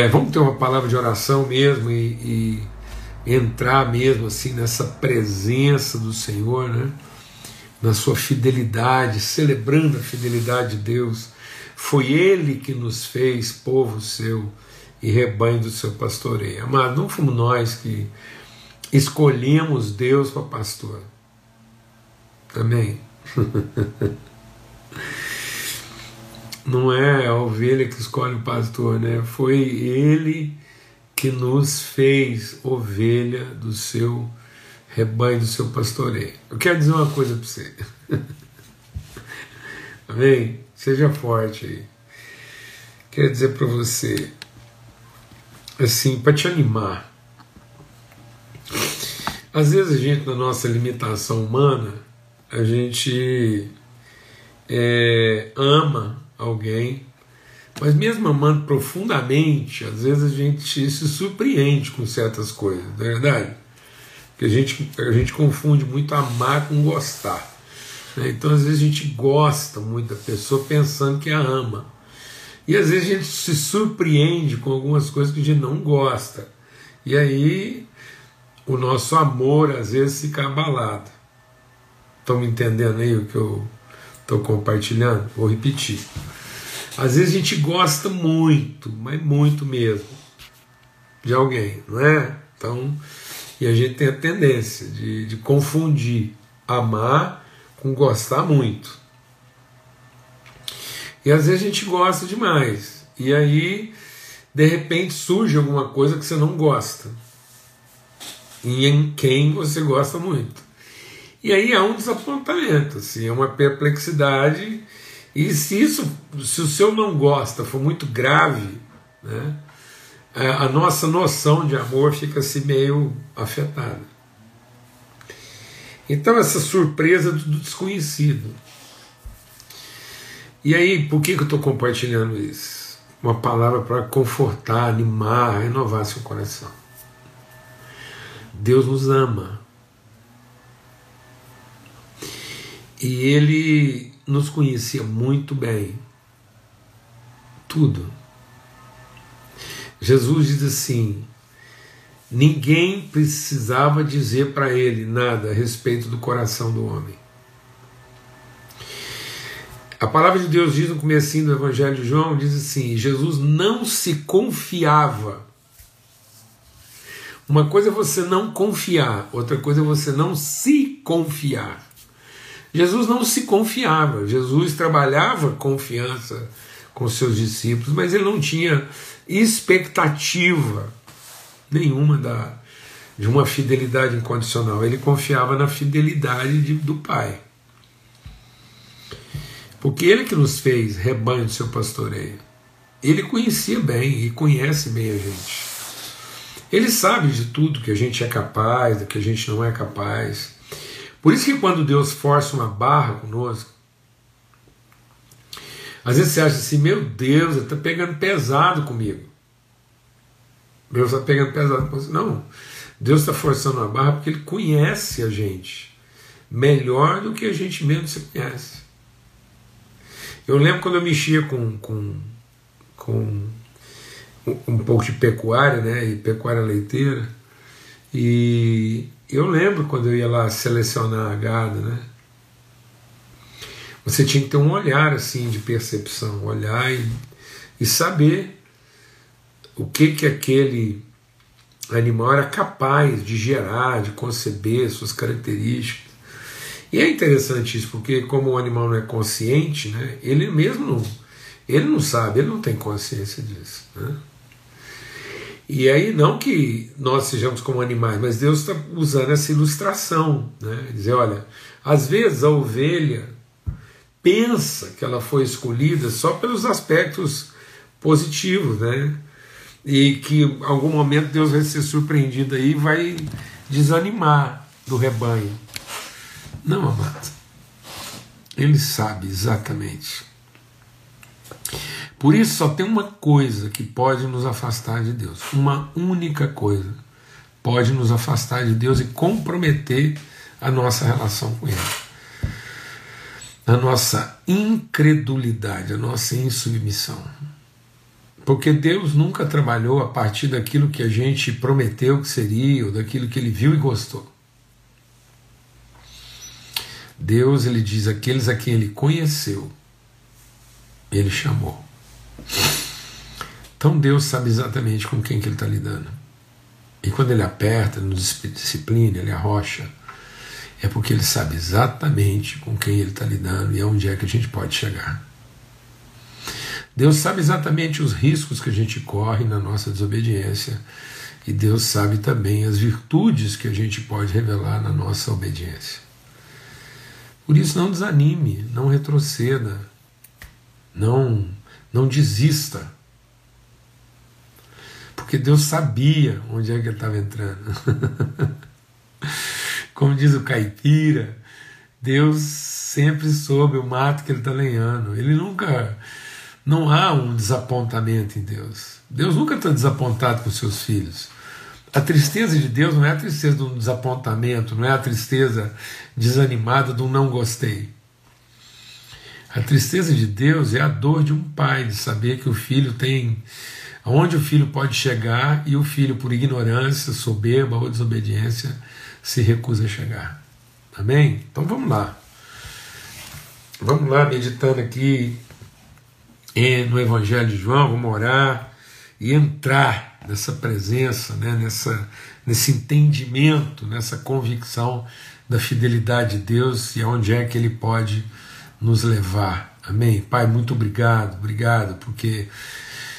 É, vamos ter uma palavra de oração mesmo e, e, entrar mesmo assim nessa presença do Senhor, né? Na sua fidelidade, celebrando a fidelidade de Deus. Foi Ele que nos fez povo seu e rebanho do seu pastoreio. Amado, não fomos nós que escolhemos Deus para pastor. Amém? não é a ovelha que escolhe o pastor, né? Foi ele que nos fez ovelha do seu rebanho, do seu pastoreio. Eu quero dizer uma coisa para você. Amém? Seja forte aí. Quero dizer para você, assim, para te animar. Às vezes a gente, na nossa limitação humana, a gente é, ama alguém, mas mesmo amando profundamente, às vezes a gente se surpreende com certas coisas, não é verdade? Porque a gente, a gente confunde muito amar com gostar. Né? Então, às vezes, a gente gosta muito da pessoa pensando que a ama. E às vezes a gente se surpreende com algumas coisas que a gente não gosta. E aí o nosso amor às vezes fica abalado. Estão me entendendo aí o que eu estou compartilhando? Vou repetir. Às vezes a gente gosta muito, mas muito mesmo, de alguém, não é? Então, e a gente tem a tendência de, de confundir amar com gostar muito. E às vezes a gente gosta demais. E aí, de repente, surge alguma coisa que você não gosta. E em quem você gosta muito. E aí há um desapontamento, assim, é uma perplexidade e se isso, se o seu não gosta for muito grave, né, a nossa noção de amor fica assim meio afetada. Então essa surpresa do desconhecido. E aí, por que, que eu estou compartilhando isso? Uma palavra para confortar, animar, renovar seu coração. Deus nos ama. E Ele nos conhecia muito bem. Tudo. Jesus diz assim: ninguém precisava dizer para ele nada a respeito do coração do homem. A palavra de Deus diz no começo do Evangelho de João, diz assim, Jesus não se confiava. Uma coisa é você não confiar, outra coisa é você não se confiar. Jesus não se confiava, Jesus trabalhava confiança com seus discípulos, mas ele não tinha expectativa nenhuma da, de uma fidelidade incondicional. Ele confiava na fidelidade de, do Pai. Porque ele que nos fez rebanho do seu pastoreio. Ele conhecia bem e conhece bem a gente. Ele sabe de tudo que a gente é capaz, do que a gente não é capaz. Por isso que quando Deus força uma barra conosco, às vezes você acha assim, meu Deus, ele está pegando pesado comigo. Deus está pegando pesado com você. Não, Deus está forçando uma barra porque Ele conhece a gente melhor do que a gente mesmo se conhece. Eu lembro quando eu mexia com, com, com um pouco de pecuária, né, e pecuária leiteira, e eu lembro quando eu ia lá selecionar a gado, né? Você tinha que ter um olhar assim de percepção, olhar e, e saber o que que aquele animal era capaz de gerar, de conceber, suas características. E é interessante isso, porque como o animal não é consciente, né, ele mesmo ele não sabe, ele não tem consciência disso. Né? E aí, não que nós sejamos como animais, mas Deus está usando essa ilustração. Né? Dizer, olha, às vezes a ovelha pensa que ela foi escolhida só pelos aspectos positivos, né? E que em algum momento Deus vai ser surpreendido aí e vai desanimar do rebanho. Não, amado. Ele sabe exatamente por isso só tem uma coisa que pode nos afastar de Deus, uma única coisa pode nos afastar de Deus e comprometer a nossa relação com Ele. A nossa incredulidade, a nossa insubmissão. Porque Deus nunca trabalhou a partir daquilo que a gente prometeu que seria, ou daquilo que ele viu e gostou. Deus, ele diz, aqueles a quem ele conheceu, ele chamou. Então Deus sabe exatamente com quem que ele está lidando. E quando ele aperta, nos disciplina, ele arrocha, é porque ele sabe exatamente com quem ele está lidando e aonde é que a gente pode chegar. Deus sabe exatamente os riscos que a gente corre na nossa desobediência e Deus sabe também as virtudes que a gente pode revelar na nossa obediência. Por isso, não desanime, não retroceda, não, não desista. Porque Deus sabia onde é que ele estava entrando. Como diz o caipira, Deus sempre soube o mato que ele está lenhando. Ele nunca. Não há um desapontamento em Deus. Deus nunca está desapontado com seus filhos. A tristeza de Deus não é a tristeza de um desapontamento, não é a tristeza desanimada de um não gostei. A tristeza de Deus é a dor de um pai de saber que o filho tem aonde o filho pode chegar e o filho, por ignorância, soberba ou desobediência, se recusa a chegar. Amém? Então vamos lá. Vamos lá, meditando aqui no Evangelho de João, vamos orar e entrar nessa presença, né, nessa, nesse entendimento, nessa convicção da fidelidade de Deus e aonde é que Ele pode nos levar. Amém? Pai, muito obrigado, obrigado, porque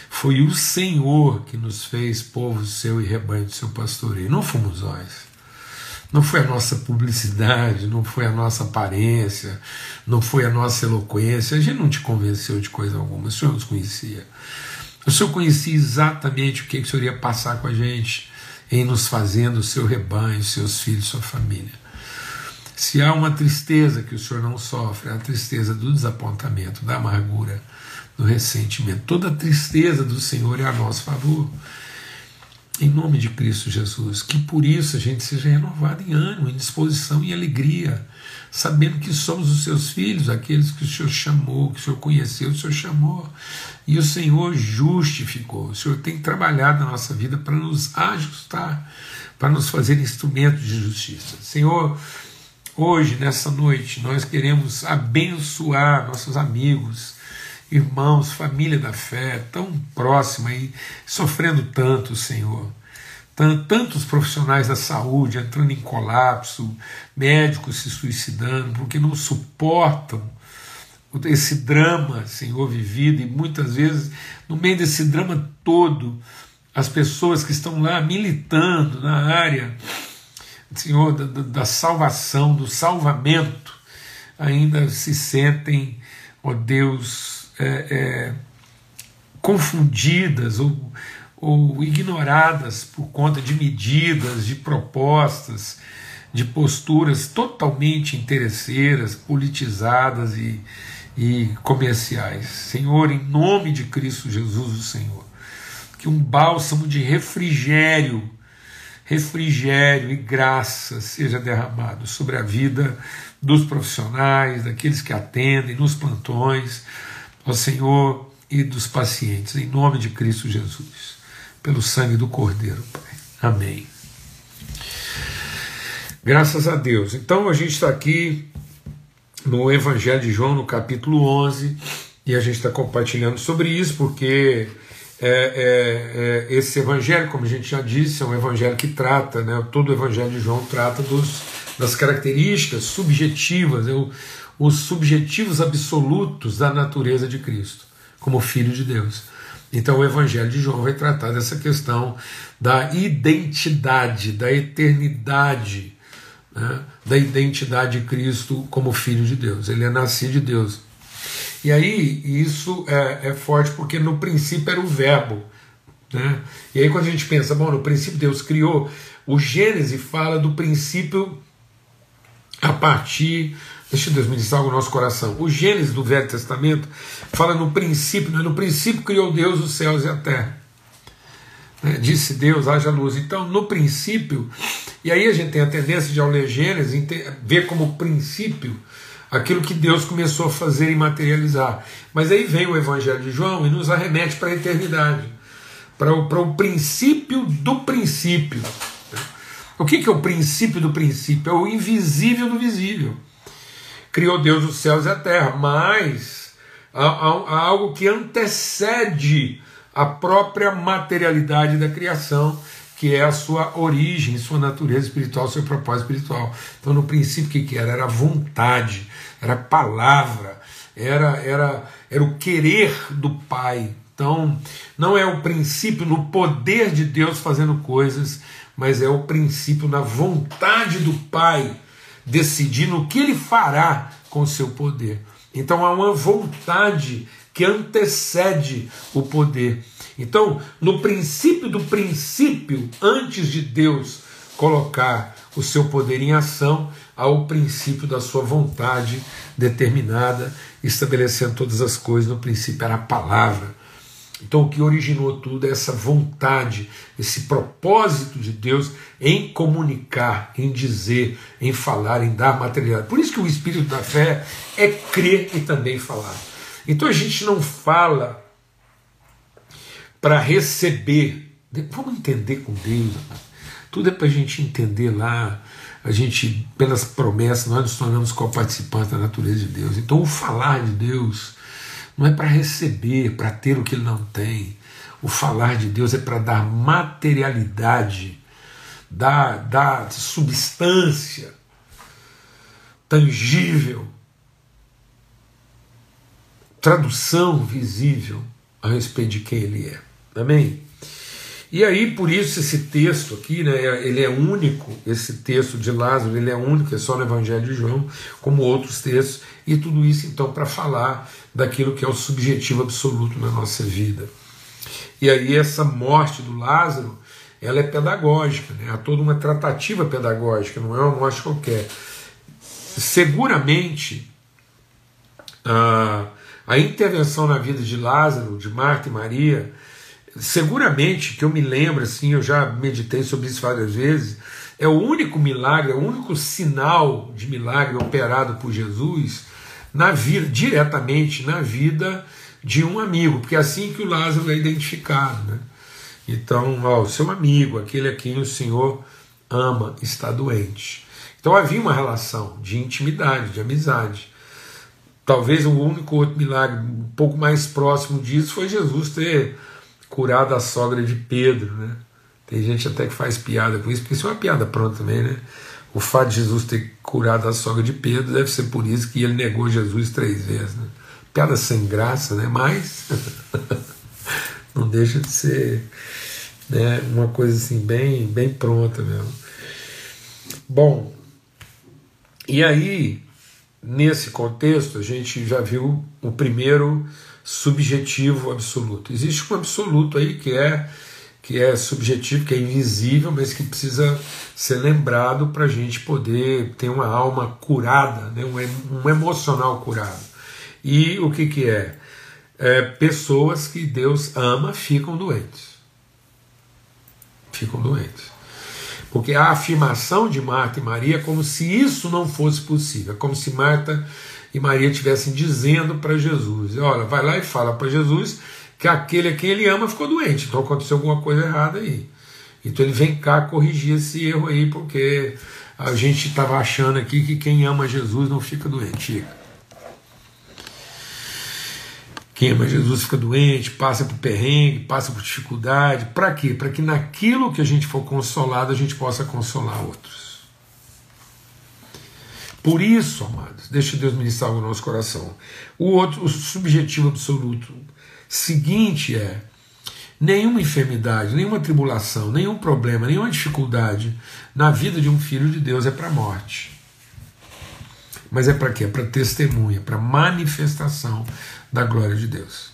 foi o Senhor que nos fez povo seu e rebanho do seu pastoreio, não fomos nós. Não foi a nossa publicidade, não foi a nossa aparência, não foi a nossa eloquência. A gente não te convenceu de coisa alguma, o Senhor nos conhecia. O Senhor conhecia exatamente o que, que o Senhor ia passar com a gente em nos fazendo o seu rebanho, seus filhos, sua família. Se há uma tristeza que o Senhor não sofre, é a tristeza do desapontamento, da amargura, do ressentimento. Toda tristeza do Senhor é a nosso favor em nome de Cristo Jesus, que por isso a gente seja renovado em ânimo, em disposição e alegria, sabendo que somos os seus filhos, aqueles que o Senhor chamou, que o Senhor conheceu, o Senhor chamou, e o Senhor justificou. O Senhor tem trabalhado na nossa vida para nos ajustar, para nos fazer instrumentos de justiça. Senhor, hoje, nessa noite, nós queremos abençoar nossos amigos, irmãos, família da fé, tão próxima e sofrendo tanto, Senhor. Tantos profissionais da saúde entrando em colapso, médicos se suicidando, porque não suportam esse drama, Senhor, vivido, e muitas vezes, no meio desse drama todo, as pessoas que estão lá militando na área, Senhor, da, da salvação, do salvamento, ainda se sentem, ó Deus, é, é, confundidas ou, ou ignoradas por conta de medidas, de propostas, de posturas totalmente interesseiras, politizadas e, e comerciais. Senhor, em nome de Cristo Jesus, o Senhor, que um bálsamo de refrigério, refrigério e graça seja derramado sobre a vida dos profissionais, daqueles que atendem nos plantões, ao Senhor e dos pacientes, em nome de Cristo Jesus, pelo sangue do Cordeiro, Pai. Amém. Graças a Deus. Então a gente está aqui no Evangelho de João, no capítulo 11, e a gente está compartilhando sobre isso, porque é, é, é, esse evangelho, como a gente já disse, é um evangelho que trata, né, todo o evangelho de João trata dos, das características subjetivas, é o, os subjetivos absolutos da natureza de Cristo, como Filho de Deus. Então o Evangelho de João vai tratar dessa questão da identidade, da eternidade, né, da identidade de Cristo como Filho de Deus. Ele é nascido de Deus. E aí isso é, é forte porque no princípio era o Verbo. Né? E aí quando a gente pensa, bom, no princípio Deus criou, o Gênesis fala do princípio a partir Deixa Deus ministrar algo no nosso coração. O Gênesis do Velho Testamento fala no princípio, né? no princípio criou Deus os céus e a terra. Né? Disse Deus, haja luz. Então, no princípio, e aí a gente tem a tendência de, ao ler Gênesis, ver como princípio aquilo que Deus começou a fazer e materializar. Mas aí vem o Evangelho de João e nos arremete para a eternidade, para o, para o princípio do princípio. O que, que é o princípio do princípio? É o invisível do visível. Criou Deus os céus e a terra, mas há, há, há algo que antecede a própria materialidade da criação, que é a sua origem, sua natureza espiritual, seu propósito espiritual. Então, no princípio, o que, que era? Era vontade, era palavra, era, era, era o querer do Pai. Então, não é o princípio no poder de Deus fazendo coisas, mas é o princípio na vontade do Pai decidindo o que ele fará com o seu poder. Então, há uma vontade que antecede o poder. Então, no princípio do princípio, antes de Deus colocar o seu poder em ação, há o princípio da sua vontade determinada, estabelecendo todas as coisas. No princípio era a palavra. Então, o que originou tudo é essa vontade, esse propósito de Deus em comunicar, em dizer, em falar, em dar materialidade. Por isso que o espírito da fé é crer e também falar. Então, a gente não fala para receber. Vamos entender com Deus. Tudo é para a gente entender lá. A gente, pelas promessas, nós nos tornamos co-participantes da natureza de Deus. Então, o falar de Deus não é para receber, para ter o que ele não tem. O falar de Deus é para dar materialidade, dar, dar substância tangível, tradução visível a respeito de quem ele é. Amém? E aí, por isso, esse texto aqui, né, ele é único, esse texto de Lázaro, ele é único, é só no Evangelho de João, como outros textos, e tudo isso, então, para falar daquilo que é o subjetivo absoluto na nossa vida. E aí, essa morte do Lázaro, ela é pedagógica, né, há toda uma tratativa pedagógica, não é uma morte qualquer. Seguramente, a, a intervenção na vida de Lázaro, de Marta e Maria, seguramente que eu me lembro, assim, eu já meditei sobre isso várias vezes, é o único milagre, é o único sinal de milagre operado por Jesus na vida, diretamente na vida de um amigo, porque é assim que o Lázaro é identificado. Né? Então, ó, o seu amigo, aquele a quem o Senhor ama, está doente. Então havia uma relação de intimidade, de amizade. Talvez o único outro milagre um pouco mais próximo disso foi Jesus ter curado a sogra de Pedro, né? Tem gente até que faz piada com isso, porque isso é uma piada pronta também, né? O fato de Jesus ter curado a sogra de Pedro deve ser por isso que ele negou Jesus três vezes, né? Piada sem graça, né? Mas não deixa de ser né, uma coisa assim bem, bem pronta mesmo. Bom, e aí, nesse contexto, a gente já viu o primeiro subjetivo absoluto. Existe um absoluto aí que é que é subjetivo, que é invisível, mas que precisa ser lembrado para a gente poder ter uma alma curada, né? um, um emocional curado. E o que, que é? é? Pessoas que Deus ama ficam doentes. Ficam doentes. Porque a afirmação de Marta e Maria é como se isso não fosse possível, é como se Marta e Maria estivessem dizendo para Jesus: Olha, vai lá e fala para Jesus que aquele a quem ele ama ficou doente, então aconteceu alguma coisa errada aí. Então ele vem cá corrigir esse erro aí, porque a gente estava achando aqui que quem ama Jesus não fica doente. Quem ama Jesus fica doente, passa por perrengue, passa por dificuldade. Para quê? Para que naquilo que a gente for consolado, a gente possa consolar outros. Por isso, amados, deixa Deus ministrar o nosso coração. O outro, o subjetivo absoluto seguinte é: nenhuma enfermidade, nenhuma tribulação, nenhum problema, nenhuma dificuldade na vida de um filho de Deus é para a morte. Mas é para quê? É para testemunha, para manifestação da glória de Deus.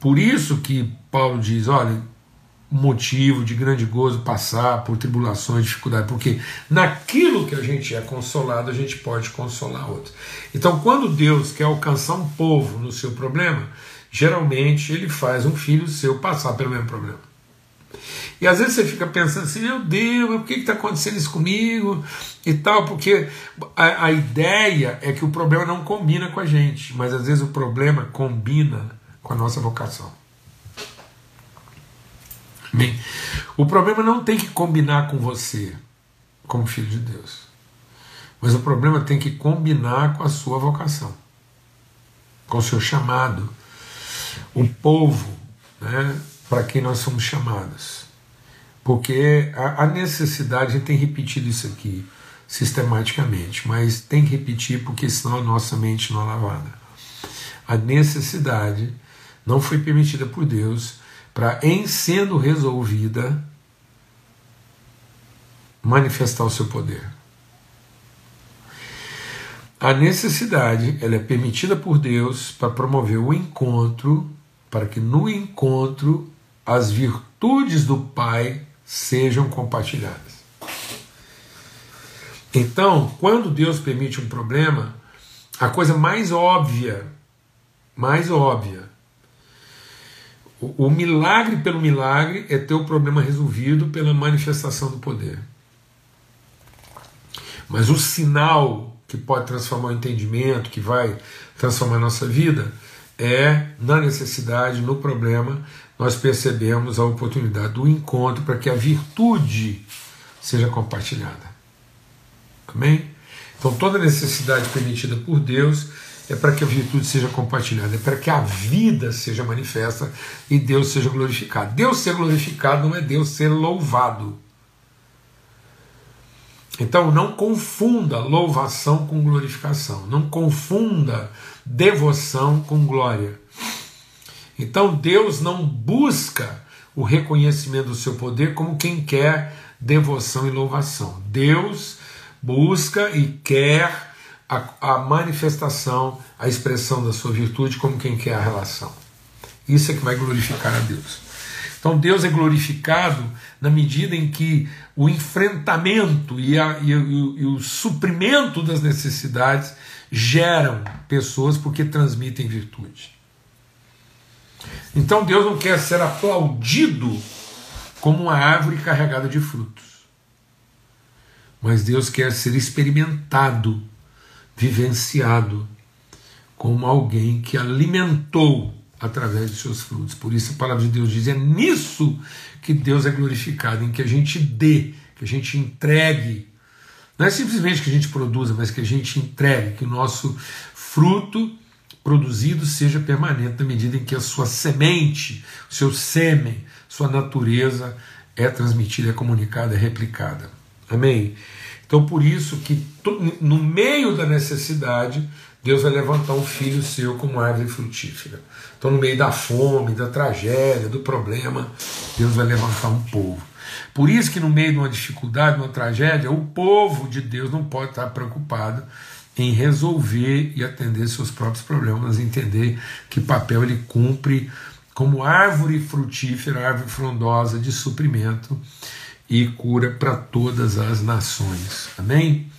Por isso que Paulo diz: olha, motivo de grande gozo passar por tribulações, dificuldades, porque naquilo que a gente é consolado, a gente pode consolar outros. Então, quando Deus quer alcançar um povo no seu problema, geralmente ele faz um filho seu passar pelo mesmo problema. E às vezes você fica pensando assim, meu Deus, por que está acontecendo isso comigo? E tal, porque a, a ideia é que o problema não combina com a gente, mas às vezes o problema combina com a nossa vocação. Bem, o problema não tem que combinar com você, como filho de Deus. Mas o problema tem que combinar com a sua vocação, com o seu chamado. O povo, né, para quem nós somos chamados. Porque a, a necessidade, a gente tem repetido isso aqui sistematicamente, mas tem que repetir porque senão a nossa mente não é lavada. A necessidade não foi permitida por Deus para, em sendo resolvida, manifestar o seu poder. A necessidade ela é permitida por Deus para promover o encontro, para que no encontro as virtudes do Pai sejam compartilhadas. Então, quando Deus permite um problema, a coisa mais óbvia, mais óbvia, o, o milagre pelo milagre é ter o problema resolvido pela manifestação do poder. Mas o sinal que pode transformar o entendimento, que vai transformar a nossa vida, é na necessidade, no problema, nós percebemos a oportunidade do encontro para que a virtude seja compartilhada. Amém? Então toda necessidade permitida por Deus é para que a virtude seja compartilhada, é para que a vida seja manifesta e Deus seja glorificado. Deus ser glorificado não é Deus ser louvado. Então não confunda louvação com glorificação, não confunda devoção com glória. Então Deus não busca o reconhecimento do seu poder como quem quer devoção e louvação. Deus busca e quer a, a, manifestação, a expressão da sua virtude como quem quer a relação. Isso é que vai glorificar a Deus. Então Deus é glorificado na medida em que o enfrentamento e, a, e, e, e o suprimento das necessidades geram pessoas porque transmitem virtude. Então Deus não quer ser aplaudido como uma árvore carregada de frutos. Mas Deus quer ser experimentado, vivenciado, como alguém que alimentou através de seus frutos. Por isso a palavra de Deus diz: é nisso que Deus é glorificado, em que a gente dê, que a gente entregue. Não é simplesmente que a gente produza, mas que a gente entregue, que o nosso fruto produzido seja permanente na medida em que a sua semente, o seu sêmen, sua natureza é transmitida, é comunicada, é replicada. Amém? Então, por isso que no meio da necessidade, Deus vai levantar um filho seu como árvore frutífera. Então, no meio da fome, da tragédia, do problema, Deus vai levantar um povo. Por isso que no meio de uma dificuldade, de uma tragédia, o povo de Deus não pode estar preocupado em resolver e atender seus próprios problemas, entender que papel ele cumpre como árvore frutífera, árvore frondosa de suprimento e cura para todas as nações. Amém?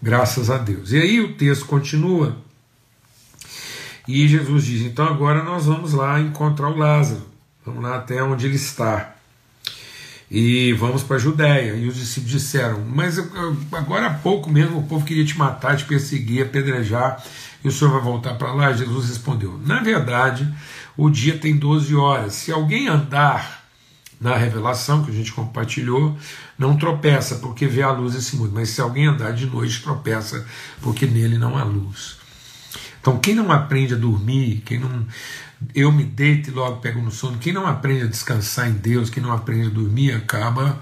Graças a Deus. E aí o texto continua. E Jesus diz: então agora nós vamos lá encontrar o Lázaro. Vamos lá até onde ele está e vamos para a Judéia. E os discípulos disseram: Mas agora há pouco mesmo o povo queria te matar, te perseguir, apedrejar, e o senhor vai voltar para lá? Jesus respondeu: Na verdade, o dia tem 12 horas. Se alguém andar na revelação que a gente compartilhou, não tropeça porque vê a luz desse mundo, mas se alguém andar de noite, tropeça porque nele não há luz. Então, quem não aprende a dormir, quem não eu me deito e logo pego no sono. Quem não aprende a descansar em Deus, quem não aprende a dormir, acaba.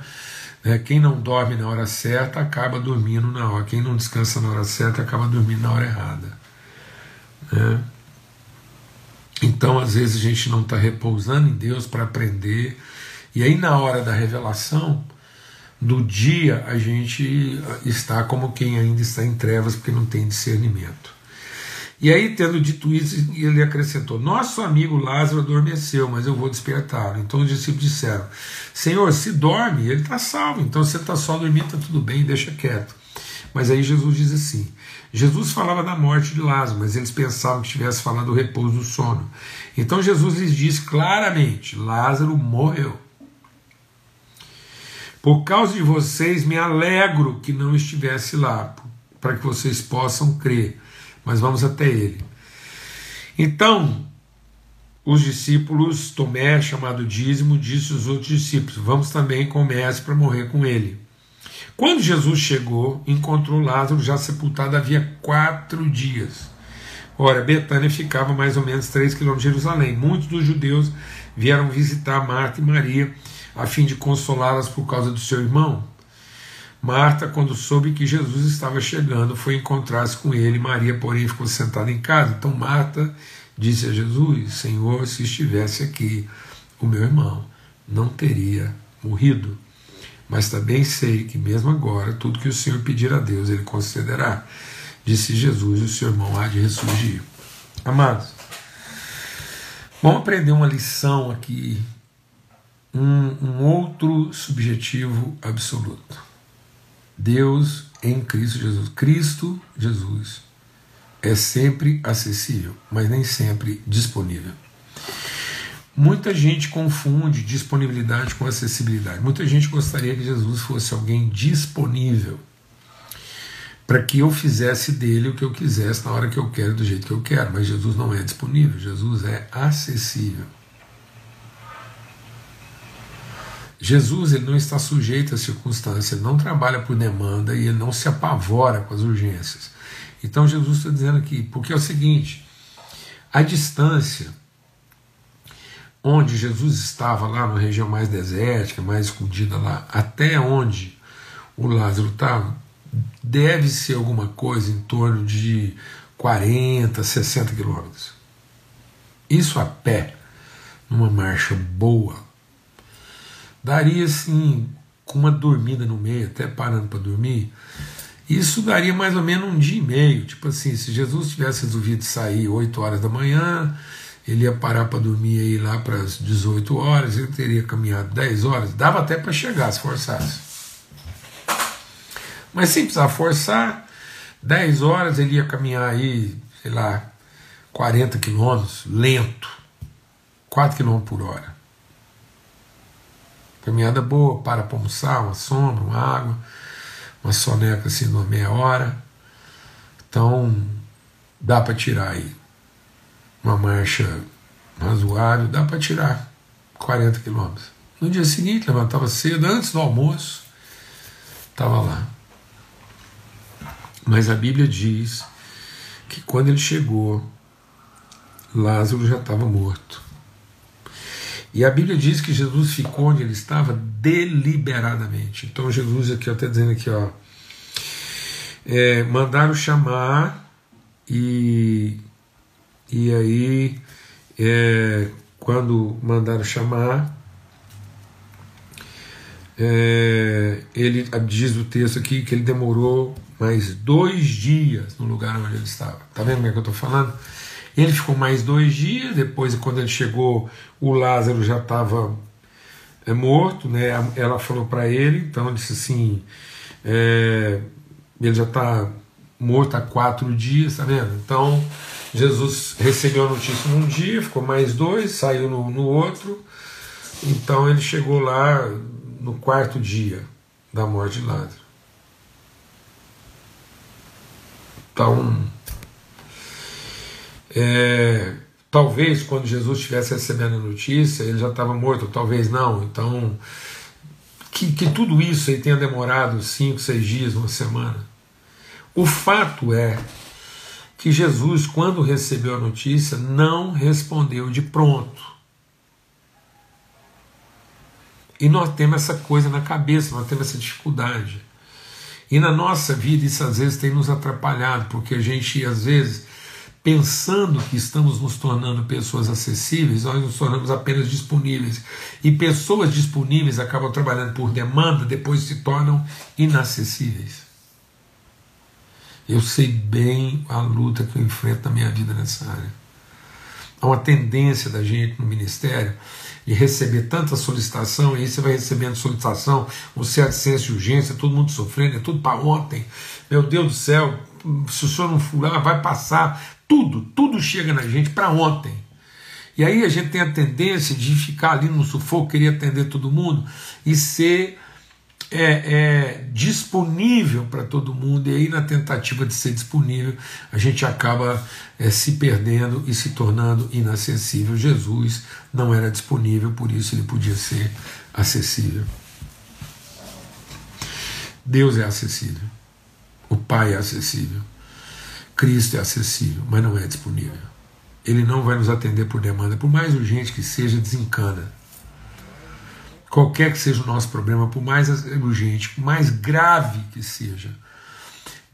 Né, quem não dorme na hora certa, acaba dormindo na hora. Quem não descansa na hora certa, acaba dormindo na hora errada. Né? Então, às vezes, a gente não está repousando em Deus para aprender. E aí, na hora da revelação, do dia, a gente está como quem ainda está em trevas porque não tem discernimento. E aí, tendo dito isso, ele acrescentou: Nosso amigo Lázaro adormeceu, mas eu vou despertá-lo. Então os discípulos disseram: Senhor, se dorme, ele está salvo. Então você está só dormindo, está tudo bem, deixa quieto. Mas aí Jesus diz assim: Jesus falava da morte de Lázaro, mas eles pensavam que estivesse falando do repouso do sono. Então Jesus lhes disse claramente: Lázaro morreu. Por causa de vocês, me alegro que não estivesse lá, para que vocês possam crer. Mas vamos até ele. Então, os discípulos, Tomé, chamado dízimo, disse aos outros discípulos: Vamos também com o mestre para morrer com ele. Quando Jesus chegou, encontrou Lázaro já sepultado havia quatro dias. Ora, Betânia ficava mais ou menos três quilômetros de Jerusalém. Muitos dos judeus vieram visitar Marta e Maria a fim de consolá-las por causa do seu irmão. Marta, quando soube que Jesus estava chegando, foi encontrar-se com ele. Maria, porém, ficou sentada em casa. Então Marta disse a Jesus: Senhor, se estivesse aqui o meu irmão, não teria morrido. Mas também sei que, mesmo agora, tudo que o Senhor pedir a Deus, Ele concederá. Disse Jesus: O seu irmão há de ressurgir. Amados, vamos aprender uma lição aqui um, um outro subjetivo absoluto. Deus em Cristo Jesus. Cristo Jesus é sempre acessível, mas nem sempre disponível. Muita gente confunde disponibilidade com acessibilidade. Muita gente gostaria que Jesus fosse alguém disponível para que eu fizesse dele o que eu quisesse na hora que eu quero, do jeito que eu quero. Mas Jesus não é disponível, Jesus é acessível. Jesus ele não está sujeito às circunstâncias, ele não trabalha por demanda e ele não se apavora com as urgências. Então Jesus está dizendo aqui, porque é o seguinte: a distância onde Jesus estava lá na região mais desértica, mais escondida lá, até onde o Lázaro estava, deve ser alguma coisa em torno de 40, 60 quilômetros. Isso a pé, numa marcha boa, daria assim, com uma dormida no meio, até parando para dormir, isso daria mais ou menos um dia e meio. Tipo assim, se Jesus tivesse resolvido sair 8 horas da manhã, ele ia parar para dormir aí lá para as 18 horas, ele teria caminhado 10 horas, dava até para chegar se forçasse. Mas sem precisar forçar, 10 horas ele ia caminhar aí, sei lá, 40 quilômetros, lento, 4 quilômetros por hora. Caminhada boa, para para almoçar, uma sombra, uma água, uma soneca assim de uma meia hora. Então, dá para tirar aí uma marcha razoável, dá para tirar 40 quilômetros. No dia seguinte, levantava cedo, antes do almoço, estava lá. Mas a Bíblia diz que quando ele chegou, Lázaro já estava morto. E a Bíblia diz que Jesus ficou onde ele estava deliberadamente. Então Jesus aqui está dizendo aqui, ó, é, mandaram chamar e e aí é, quando mandaram chamar é, ele diz o texto aqui que ele demorou mais dois dias no lugar onde ele estava. Tá vendo como é que eu estou falando? Ele ficou mais dois dias, depois, quando ele chegou, o Lázaro já estava é, morto, né? ela falou para ele, então disse assim: é, ele já está morto há quatro dias, tá vendo? Então, Jesus recebeu a notícia num dia, ficou mais dois, saiu no, no outro, então ele chegou lá no quarto dia da morte de Lázaro. Então, é, talvez quando Jesus estivesse recebendo a notícia, ele já estava morto, talvez não. Então, que, que tudo isso aí tenha demorado cinco, seis dias, uma semana. O fato é que Jesus, quando recebeu a notícia, não respondeu de pronto. E nós temos essa coisa na cabeça, nós temos essa dificuldade. E na nossa vida isso às vezes tem nos atrapalhado, porque a gente às vezes pensando que estamos nos tornando pessoas acessíveis, nós nos tornamos apenas disponíveis. E pessoas disponíveis acabam trabalhando por demanda, depois se tornam inacessíveis. Eu sei bem a luta que eu enfrento na minha vida nessa área. Há uma tendência da gente no ministério de receber tanta solicitação, e aí você vai recebendo solicitação, um certo senso de urgência, todo mundo sofrendo, é tudo para ontem. Meu Deus do céu, se o senhor não furar, vai passar. Tudo, tudo chega na gente para ontem. E aí a gente tem a tendência de ficar ali no sufoco, querer atender todo mundo e ser é, é disponível para todo mundo, e aí na tentativa de ser disponível, a gente acaba é, se perdendo e se tornando inacessível. Jesus não era disponível, por isso ele podia ser acessível. Deus é acessível, o Pai é acessível, Cristo é acessível, mas não é disponível. Ele não vai nos atender por demanda, por mais urgente que seja, desencana qualquer que seja o nosso problema, por mais urgente, mais grave que seja,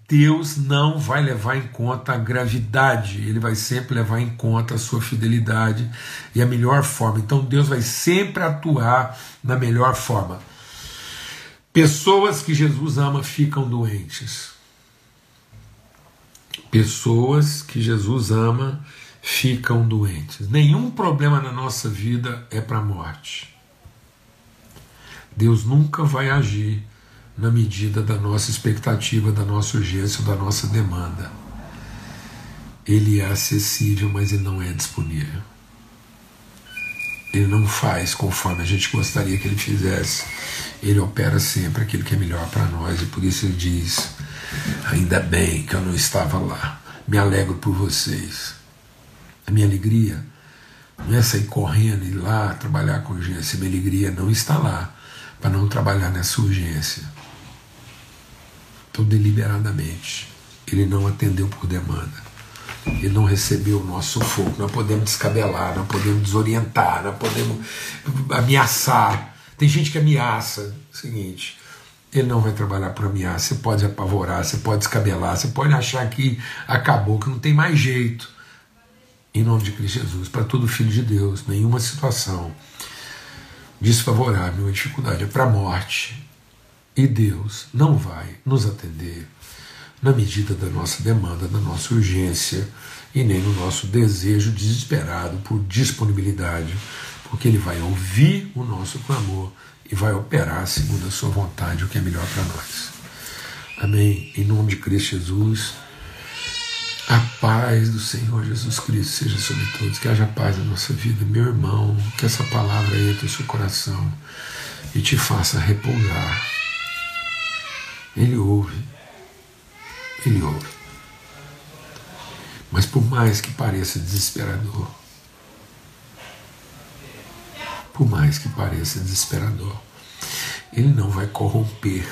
Deus não vai levar em conta a gravidade, ele vai sempre levar em conta a sua fidelidade e a melhor forma. Então Deus vai sempre atuar na melhor forma. Pessoas que Jesus ama ficam doentes. Pessoas que Jesus ama ficam doentes. Nenhum problema na nossa vida é para a morte. Deus nunca vai agir na medida da nossa expectativa, da nossa urgência, da nossa demanda. Ele é acessível, mas ele não é disponível. Ele não faz conforme a gente gostaria que ele fizesse. Ele opera sempre aquilo que é melhor para nós e por isso ele diz: Ainda bem que eu não estava lá. Me alegro por vocês. A minha alegria não é sair correndo e ir lá trabalhar com urgência. Minha alegria não está lá para não trabalhar nessa urgência. Então, deliberadamente, ele não atendeu por demanda. Ele não recebeu o nosso fogo. Nós podemos descabelar, nós podemos desorientar, nós podemos ameaçar. Tem gente que ameaça. É seguinte, ele não vai trabalhar por ameaça. Você pode apavorar, você pode descabelar, você pode achar que acabou, que não tem mais jeito. Em nome de Cristo Jesus, para todo filho de Deus, nenhuma situação desfavorável, uma dificuldade, é para a morte. E Deus não vai nos atender na medida da nossa demanda, da nossa urgência e nem no nosso desejo desesperado por disponibilidade, porque Ele vai ouvir o nosso clamor e vai operar segundo a Sua vontade, o que é melhor para nós. Amém. Em nome de Cristo Jesus. A paz do Senhor Jesus Cristo seja sobre todos, que haja paz na nossa vida, meu irmão, que essa palavra entre no seu coração e te faça repousar. Ele ouve, ele ouve. Mas por mais que pareça desesperador, por mais que pareça desesperador, ele não vai corromper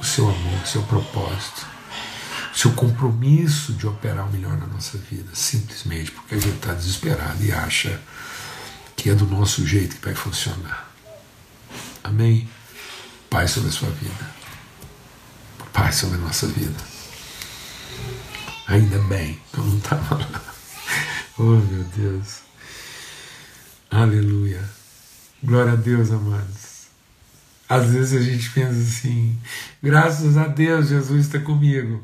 o seu amor, o seu propósito seu compromisso de operar o melhor na nossa vida, simplesmente porque a gente está desesperado e acha que é do nosso jeito que vai funcionar. Amém? Pai sobre a sua vida. Pai sobre a nossa vida. Ainda bem eu não estava lá. Oh meu Deus. Aleluia. Glória a Deus, amados. Às vezes a gente pensa assim, graças a Deus Jesus está comigo.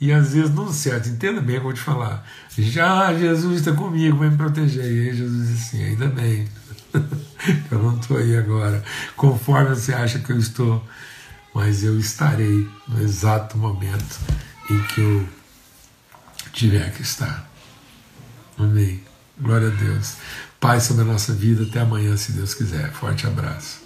E às vezes não certo, entenda bem o que eu vou te falar. Já ah, Jesus está comigo, vai me proteger. E aí Jesus diz assim: ainda bem, eu não estou aí agora, conforme você acha que eu estou, mas eu estarei no exato momento em que eu tiver que estar. Amém. Glória a Deus. Pai sobre a nossa vida, até amanhã, se Deus quiser. Forte abraço.